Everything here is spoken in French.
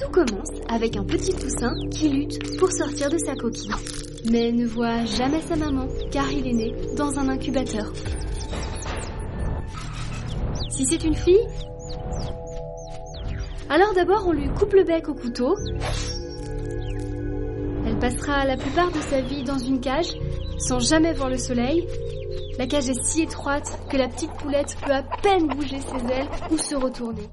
Tout commence avec un petit poussin qui lutte pour sortir de sa coquille, mais ne voit jamais sa maman car il est né dans un incubateur. Si c'est une fille, alors d'abord on lui coupe le bec au couteau. Elle passera la plupart de sa vie dans une cage sans jamais voir le soleil. La cage est si étroite que la petite poulette peut à peine bouger ses ailes ou se retourner.